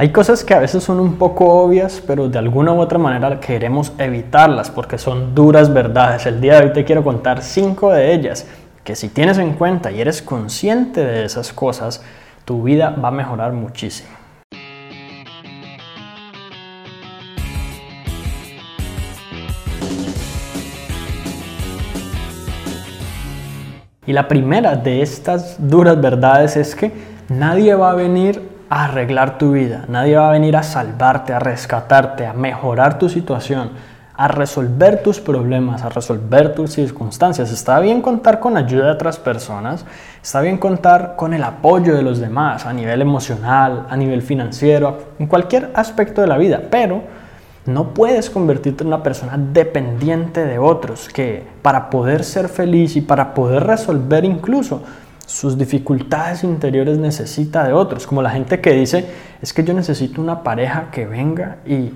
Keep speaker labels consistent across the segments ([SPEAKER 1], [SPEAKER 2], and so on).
[SPEAKER 1] Hay cosas que a veces son un poco obvias, pero de alguna u otra manera queremos evitarlas porque son duras verdades. El día de hoy te quiero contar cinco de ellas que si tienes en cuenta y eres consciente de esas cosas, tu vida va a mejorar muchísimo. Y la primera de estas duras verdades es que nadie va a venir arreglar tu vida, nadie va a venir a salvarte, a rescatarte, a mejorar tu situación, a resolver tus problemas, a resolver tus circunstancias. Está bien contar con ayuda de otras personas, está bien contar con el apoyo de los demás a nivel emocional, a nivel financiero, en cualquier aspecto de la vida, pero no puedes convertirte en una persona dependiente de otros, que para poder ser feliz y para poder resolver incluso sus dificultades interiores necesita de otros, como la gente que dice, es que yo necesito una pareja que venga y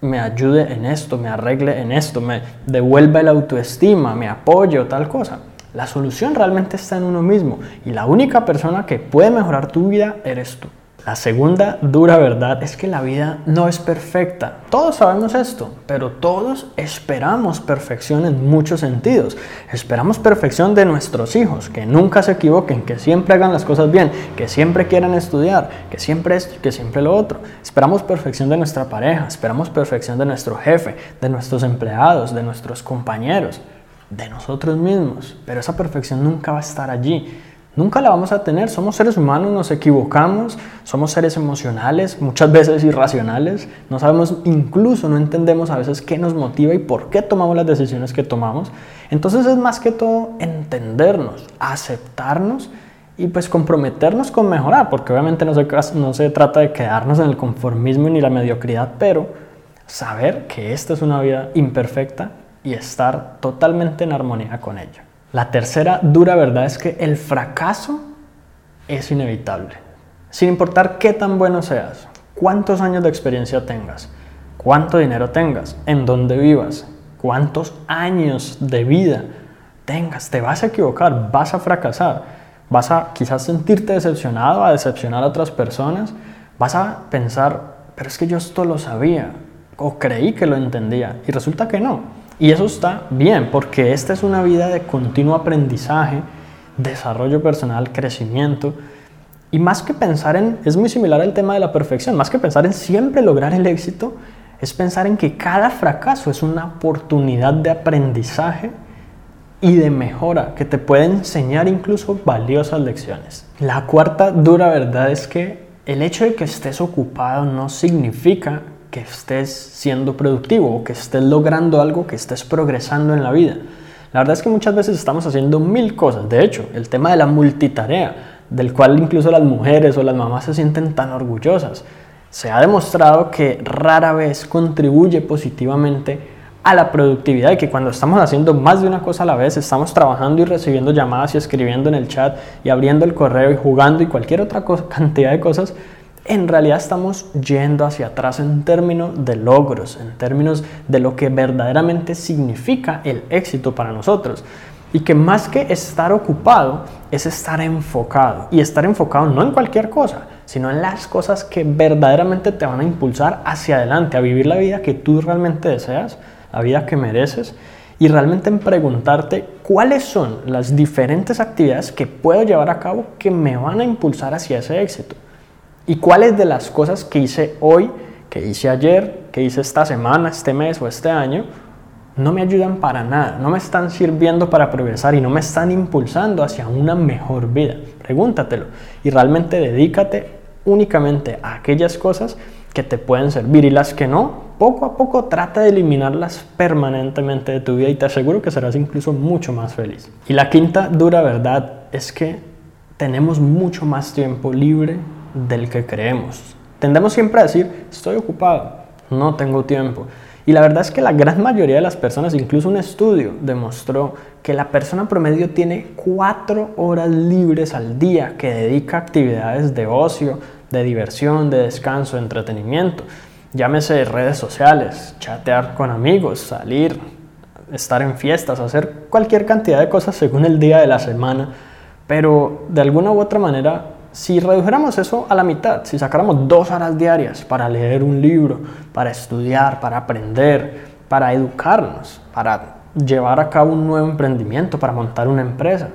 [SPEAKER 1] me ayude en esto, me arregle en esto, me devuelva la autoestima, me apoye o tal cosa. La solución realmente está en uno mismo y la única persona que puede mejorar tu vida eres tú. La segunda dura verdad es que la vida no es perfecta. Todos sabemos esto, pero todos esperamos perfección en muchos sentidos. Esperamos perfección de nuestros hijos, que nunca se equivoquen, que siempre hagan las cosas bien, que siempre quieran estudiar, que siempre esto, que siempre lo otro. Esperamos perfección de nuestra pareja, esperamos perfección de nuestro jefe, de nuestros empleados, de nuestros compañeros, de nosotros mismos. Pero esa perfección nunca va a estar allí Nunca la vamos a tener. Somos seres humanos, nos equivocamos, somos seres emocionales, muchas veces irracionales. No sabemos, incluso no entendemos a veces qué nos motiva y por qué tomamos las decisiones que tomamos. Entonces es más que todo entendernos, aceptarnos y pues comprometernos con mejorar, porque obviamente no se, no se trata de quedarnos en el conformismo ni la mediocridad, pero saber que esta es una vida imperfecta y estar totalmente en armonía con ella. La tercera dura verdad es que el fracaso es inevitable. Sin importar qué tan bueno seas, cuántos años de experiencia tengas, cuánto dinero tengas, en dónde vivas, cuántos años de vida tengas, te vas a equivocar, vas a fracasar, vas a quizás sentirte decepcionado, a decepcionar a otras personas, vas a pensar, pero es que yo esto lo sabía o creí que lo entendía y resulta que no. Y eso está bien, porque esta es una vida de continuo aprendizaje, desarrollo personal, crecimiento. Y más que pensar en, es muy similar al tema de la perfección, más que pensar en siempre lograr el éxito, es pensar en que cada fracaso es una oportunidad de aprendizaje y de mejora que te puede enseñar incluso valiosas lecciones. La cuarta dura verdad es que el hecho de que estés ocupado no significa que estés siendo productivo o que estés logrando algo, que estés progresando en la vida. La verdad es que muchas veces estamos haciendo mil cosas. De hecho, el tema de la multitarea, del cual incluso las mujeres o las mamás se sienten tan orgullosas, se ha demostrado que rara vez contribuye positivamente a la productividad y que cuando estamos haciendo más de una cosa a la vez, estamos trabajando y recibiendo llamadas y escribiendo en el chat y abriendo el correo y jugando y cualquier otra cantidad de cosas, en realidad estamos yendo hacia atrás en términos de logros, en términos de lo que verdaderamente significa el éxito para nosotros. Y que más que estar ocupado es estar enfocado. Y estar enfocado no en cualquier cosa, sino en las cosas que verdaderamente te van a impulsar hacia adelante, a vivir la vida que tú realmente deseas, la vida que mereces. Y realmente en preguntarte cuáles son las diferentes actividades que puedo llevar a cabo que me van a impulsar hacia ese éxito. ¿Y cuáles de las cosas que hice hoy, que hice ayer, que hice esta semana, este mes o este año, no me ayudan para nada, no me están sirviendo para progresar y no me están impulsando hacia una mejor vida? Pregúntatelo y realmente dedícate únicamente a aquellas cosas que te pueden servir y las que no, poco a poco trata de eliminarlas permanentemente de tu vida y te aseguro que serás incluso mucho más feliz. Y la quinta dura verdad es que tenemos mucho más tiempo libre del que creemos. Tendemos siempre a decir, estoy ocupado, no tengo tiempo. Y la verdad es que la gran mayoría de las personas, incluso un estudio demostró que la persona promedio tiene cuatro horas libres al día que dedica a actividades de ocio, de diversión, de descanso, de entretenimiento. Llámese redes sociales, chatear con amigos, salir, estar en fiestas, hacer cualquier cantidad de cosas según el día de la semana. Pero de alguna u otra manera si redujéramos eso a la mitad, si sacáramos dos horas diarias para leer un libro, para estudiar, para aprender, para educarnos, para llevar a cabo un nuevo emprendimiento, para montar una empresa,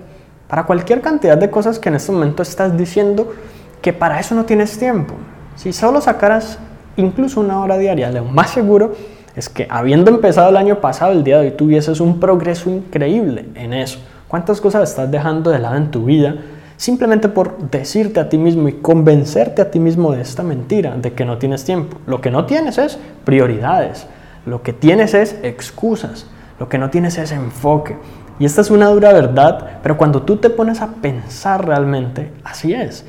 [SPEAKER 1] para cualquier cantidad de cosas que en este momento estás diciendo que para eso no tienes tiempo. Si solo sacaras incluso una hora diaria, lo más seguro es que habiendo empezado el año pasado, el día de hoy tuvieses un progreso increíble en eso. ¿Cuántas cosas estás dejando de lado en tu vida simplemente por decirte a ti mismo y convencerte a ti mismo de esta mentira, de que no tienes tiempo? Lo que no tienes es prioridades, lo que tienes es excusas, lo que no tienes es enfoque. Y esta es una dura verdad, pero cuando tú te pones a pensar realmente, así es.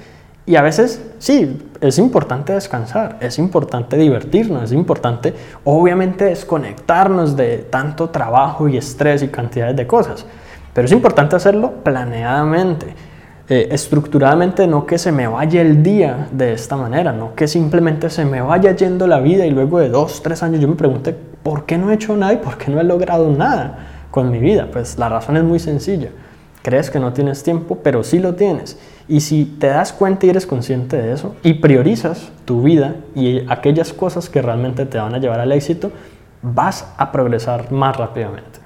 [SPEAKER 1] Y a veces sí, es importante descansar, es importante divertirnos, es importante obviamente desconectarnos de tanto trabajo y estrés y cantidades de cosas. Pero es importante hacerlo planeadamente, eh, estructuradamente, no que se me vaya el día de esta manera, no que simplemente se me vaya yendo la vida y luego de dos, tres años yo me pregunte, ¿por qué no he hecho nada y por qué no he logrado nada con mi vida? Pues la razón es muy sencilla. Crees que no tienes tiempo, pero sí lo tienes. Y si te das cuenta y eres consciente de eso y priorizas tu vida y aquellas cosas que realmente te van a llevar al éxito, vas a progresar más rápidamente.